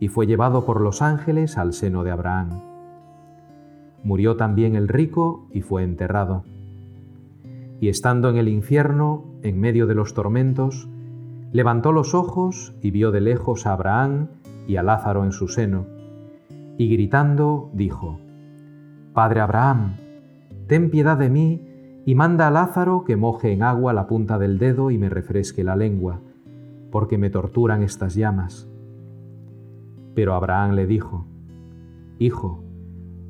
y fue llevado por los ángeles al seno de Abraham. Murió también el rico y fue enterrado. Y estando en el infierno, en medio de los tormentos, levantó los ojos y vio de lejos a Abraham y a Lázaro en su seno, y gritando dijo, Padre Abraham, ten piedad de mí y manda a Lázaro que moje en agua la punta del dedo y me refresque la lengua, porque me torturan estas llamas. Pero Abraham le dijo, Hijo,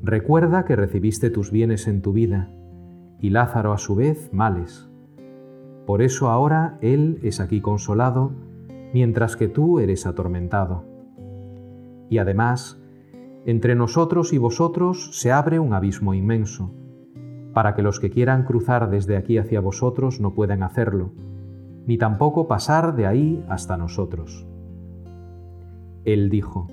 recuerda que recibiste tus bienes en tu vida, y Lázaro a su vez males. Por eso ahora él es aquí consolado, mientras que tú eres atormentado. Y además, entre nosotros y vosotros se abre un abismo inmenso, para que los que quieran cruzar desde aquí hacia vosotros no puedan hacerlo, ni tampoco pasar de ahí hasta nosotros. Él dijo,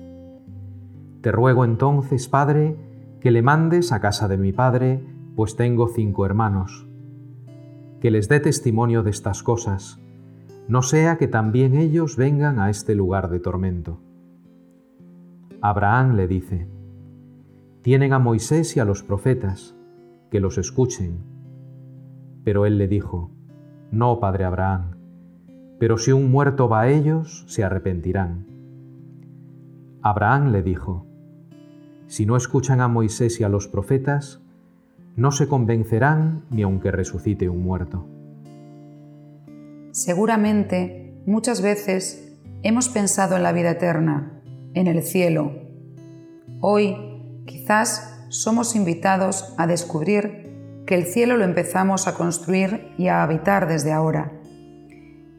Te ruego entonces, Padre, que le mandes a casa de mi Padre, pues tengo cinco hermanos, que les dé testimonio de estas cosas, no sea que también ellos vengan a este lugar de tormento. Abraham le dice, Tienen a Moisés y a los profetas, que los escuchen. Pero él le dijo, No, padre Abraham, pero si un muerto va a ellos, se arrepentirán. Abraham le dijo, Si no escuchan a Moisés y a los profetas, no se convencerán ni aunque resucite un muerto. Seguramente, muchas veces hemos pensado en la vida eterna, en el cielo. Hoy, quizás, somos invitados a descubrir que el cielo lo empezamos a construir y a habitar desde ahora.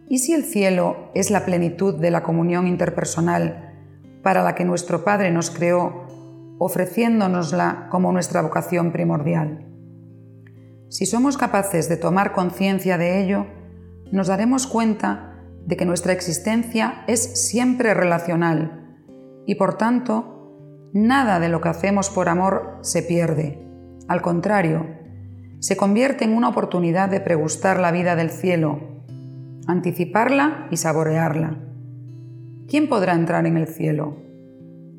¿Y si el cielo es la plenitud de la comunión interpersonal para la que nuestro Padre nos creó, ofreciéndonosla como nuestra vocación primordial. Si somos capaces de tomar conciencia de ello, nos daremos cuenta de que nuestra existencia es siempre relacional y por tanto, nada de lo que hacemos por amor se pierde. Al contrario, se convierte en una oportunidad de pregustar la vida del cielo, anticiparla y saborearla. ¿Quién podrá entrar en el cielo?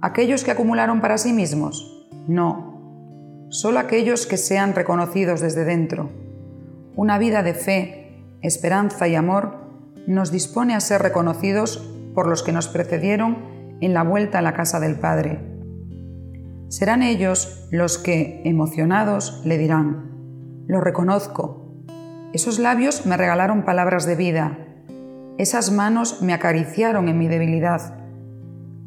¿Aquellos que acumularon para sí mismos? No, solo aquellos que sean reconocidos desde dentro. Una vida de fe, esperanza y amor nos dispone a ser reconocidos por los que nos precedieron en la vuelta a la casa del Padre. Serán ellos los que, emocionados, le dirán, lo reconozco. Esos labios me regalaron palabras de vida, esas manos me acariciaron en mi debilidad.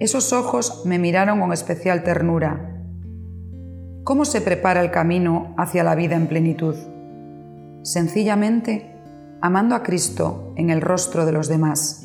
Esos ojos me miraron con especial ternura. ¿Cómo se prepara el camino hacia la vida en plenitud? Sencillamente, amando a Cristo en el rostro de los demás.